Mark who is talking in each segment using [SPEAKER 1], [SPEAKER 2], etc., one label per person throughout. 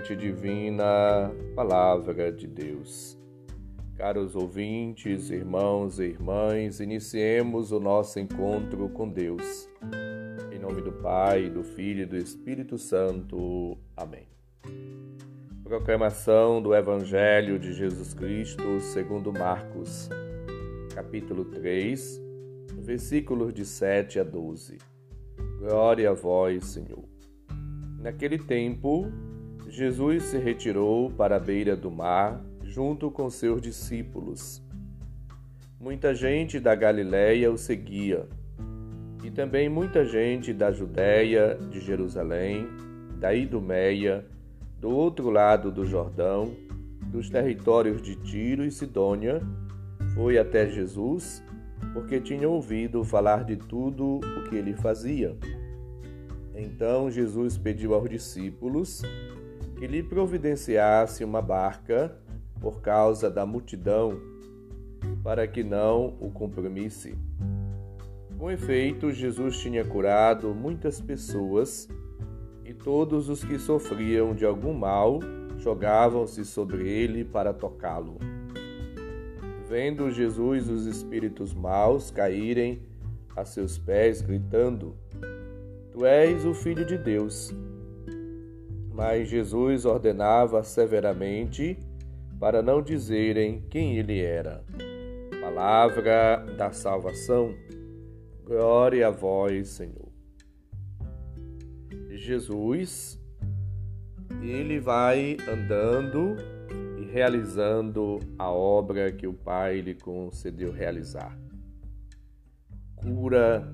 [SPEAKER 1] semente divina, Palavra de Deus. Caros ouvintes, irmãos e irmãs, iniciemos o nosso encontro com Deus. Em nome do Pai, do Filho e do Espírito Santo. Amém. Proclamação do Evangelho de Jesus Cristo segundo Marcos, capítulo 3, versículos de 7 a 12. Glória a vós, Senhor. Naquele tempo, Jesus se retirou para a beira do mar junto com seus discípulos. Muita gente da Galiléia o seguia, e também muita gente da Judéia, de Jerusalém, da Idumeia, do outro lado do Jordão, dos territórios de Tiro e Sidônia, foi até Jesus, porque tinham ouvido falar de tudo o que ele fazia. Então Jesus pediu aos discípulos que lhe providenciasse uma barca por causa da multidão, para que não o comprimisse. Com efeito, Jesus tinha curado muitas pessoas e todos os que sofriam de algum mal jogavam-se sobre ele para tocá-lo. Vendo Jesus os espíritos maus caírem a seus pés, gritando: Tu és o Filho de Deus. Mas Jesus ordenava severamente para não dizerem quem ele era. Palavra da salvação. Glória a vós, Senhor. Jesus, ele vai andando e realizando a obra que o Pai lhe concedeu realizar. Cura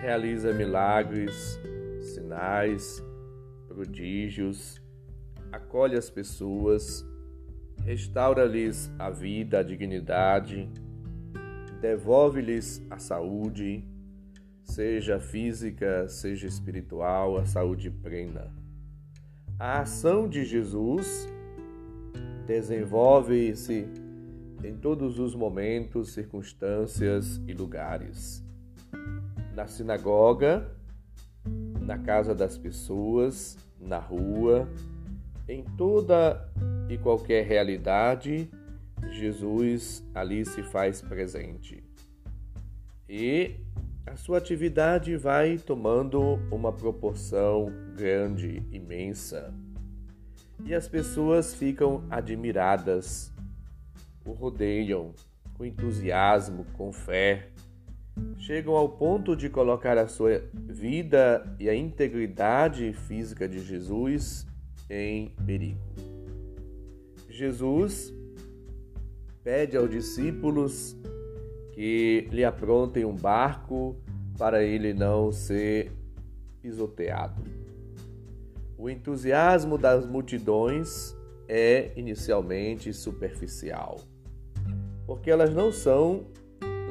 [SPEAKER 1] realiza milagres, sinais, prodígios, acolhe as pessoas, restaura-lhes a vida, a dignidade, devolve-lhes a saúde, seja física, seja espiritual, a saúde plena. A ação de Jesus desenvolve-se em todos os momentos, circunstâncias e lugares na sinagoga, na casa das pessoas, na rua, em toda e qualquer realidade, Jesus ali se faz presente. E a sua atividade vai tomando uma proporção grande, imensa. E as pessoas ficam admiradas, o rodeiam com entusiasmo, com fé, chegam ao ponto de colocar a sua vida e a integridade física de Jesus em perigo. Jesus pede aos discípulos que lhe aprontem um barco para ele não ser pisoteado. O entusiasmo das multidões é inicialmente superficial, porque elas não são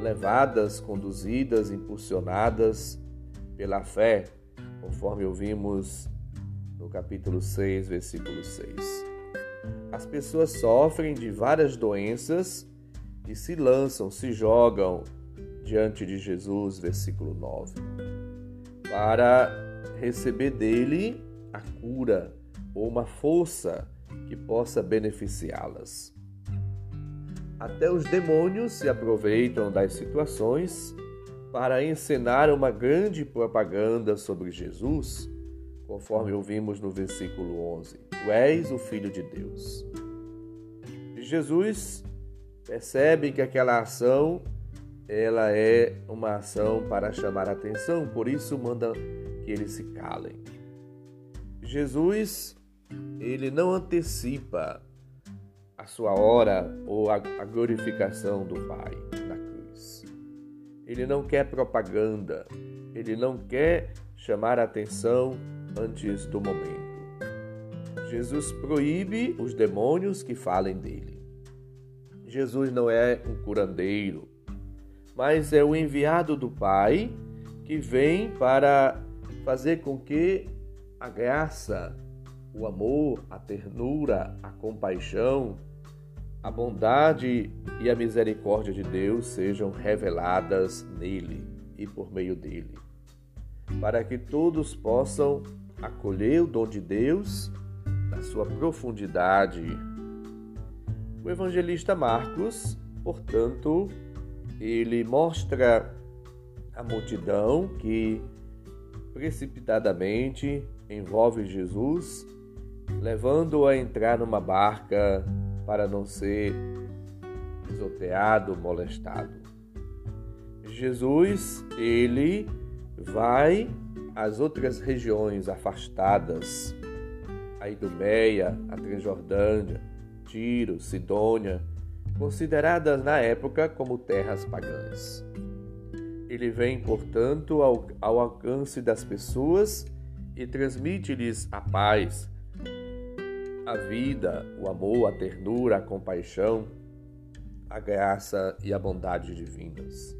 [SPEAKER 1] levadas, conduzidas, impulsionadas pela fé, conforme ouvimos no capítulo 6, versículo 6. As pessoas sofrem de várias doenças e se lançam, se jogam diante de Jesus, versículo 9, para receber dele a cura ou uma força que possa beneficiá-las. Até os demônios se aproveitam das situações para encenar uma grande propaganda sobre Jesus, conforme ouvimos no versículo 11: Tu és o Filho de Deus. E Jesus percebe que aquela ação ela é uma ação para chamar atenção, por isso manda que eles se calem. Jesus, ele não antecipa a sua hora ou a, a glorificação do Pai na cruz. Ele não quer propaganda, ele não quer chamar atenção antes do momento. Jesus proíbe os demônios que falem dele. Jesus não é um curandeiro, mas é o enviado do Pai que vem para fazer com que a graça, o amor, a ternura, a compaixão, a bondade e a misericórdia de Deus sejam reveladas nele e por meio dele, para que todos possam acolher o dom de Deus da sua profundidade. O evangelista Marcos, portanto, ele mostra a multidão que precipitadamente envolve Jesus, levando-o a entrar numa barca para não ser pisoteado, molestado. Jesus, ele vai às outras regiões afastadas, a Idumeia, a Transjordânia, Tiro, Sidônia, consideradas na época como terras pagãs. Ele vem, portanto, ao, ao alcance das pessoas e transmite-lhes a paz, a vida, o amor, a ternura, a compaixão, a graça e a bondade divinas.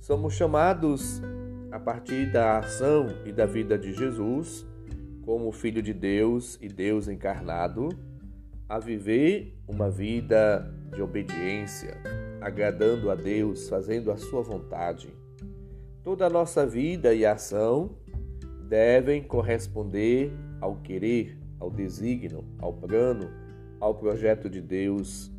[SPEAKER 1] Somos chamados, a partir da ação e da vida de Jesus, como Filho de Deus e Deus encarnado, a viver uma vida de obediência, agradando a Deus, fazendo a sua vontade. Toda a nossa vida e ação devem corresponder ao querer, ao desígnio, ao plano, ao projeto de Deus.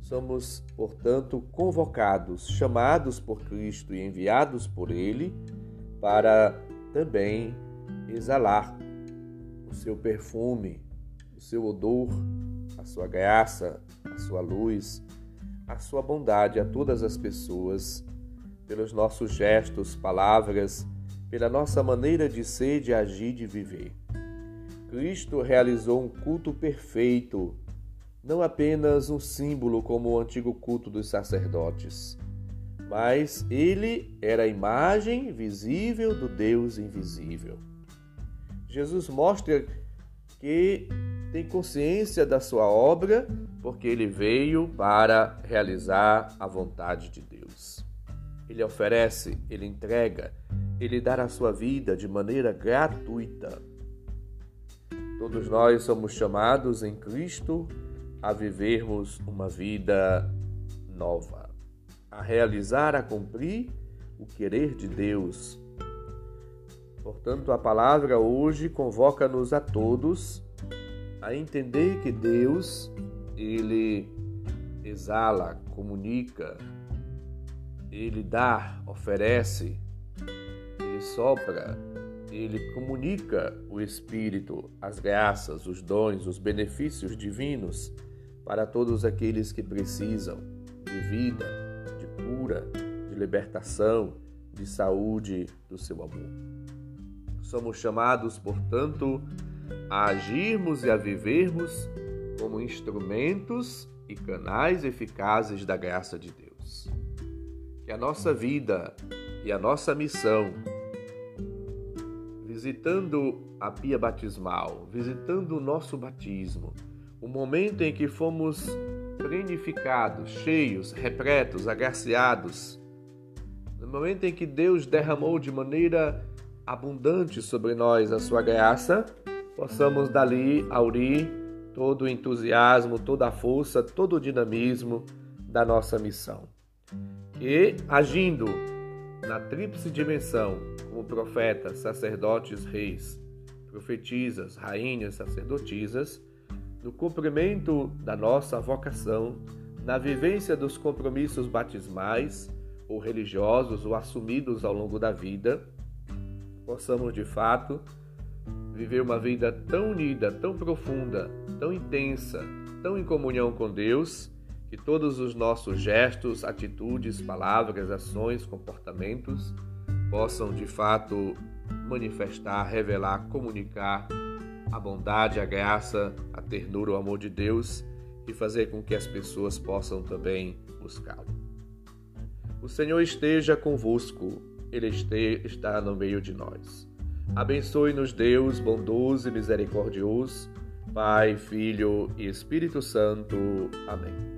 [SPEAKER 1] Somos, portanto, convocados, chamados por Cristo e enviados por Ele para também exalar o seu perfume, o seu odor, a sua graça, a sua luz, a sua bondade a todas as pessoas, pelos nossos gestos, palavras, pela nossa maneira de ser, de agir, de viver. Cristo realizou um culto perfeito, não apenas um símbolo como o antigo culto dos sacerdotes, mas ele era a imagem visível do Deus invisível. Jesus mostra que tem consciência da sua obra, porque ele veio para realizar a vontade de Deus. Ele oferece, ele entrega, ele dá a sua vida de maneira gratuita. Todos nós somos chamados em Cristo a vivermos uma vida nova, a realizar, a cumprir o querer de Deus. Portanto, a palavra hoje convoca-nos a todos a entender que Deus, ele exala, comunica, ele dá, oferece, ele sopra, ele comunica o Espírito, as graças, os dons, os benefícios divinos para todos aqueles que precisam de vida, de cura, de libertação, de saúde do seu amor. Somos chamados, portanto, a agirmos e a vivermos como instrumentos e canais eficazes da graça de Deus. Que a nossa vida e a nossa missão, visitando a pia batismal, visitando o nosso batismo, o momento em que fomos plenificados, cheios, repletos, agraciados, no momento em que Deus derramou de maneira abundante sobre nós a sua graça, possamos dali aurir todo o entusiasmo, toda a força, todo o dinamismo da nossa missão. E agindo na tríplice dimensão, como profetas, sacerdotes, reis, profetisas, rainhas, sacerdotisas, no cumprimento da nossa vocação, na vivência dos compromissos batismais ou religiosos ou assumidos ao longo da vida, possamos de fato viver uma vida tão unida, tão profunda, tão intensa, tão em comunhão com Deus, que todos os nossos gestos, atitudes, palavras, ações, comportamentos possam de fato manifestar, revelar, comunicar a bondade, a graça, a ternura, o amor de Deus e fazer com que as pessoas possam também buscá-lo. O Senhor esteja convosco, Ele está no meio de nós. Abençoe-nos, Deus bondoso e misericordioso, Pai, Filho e Espírito Santo. Amém.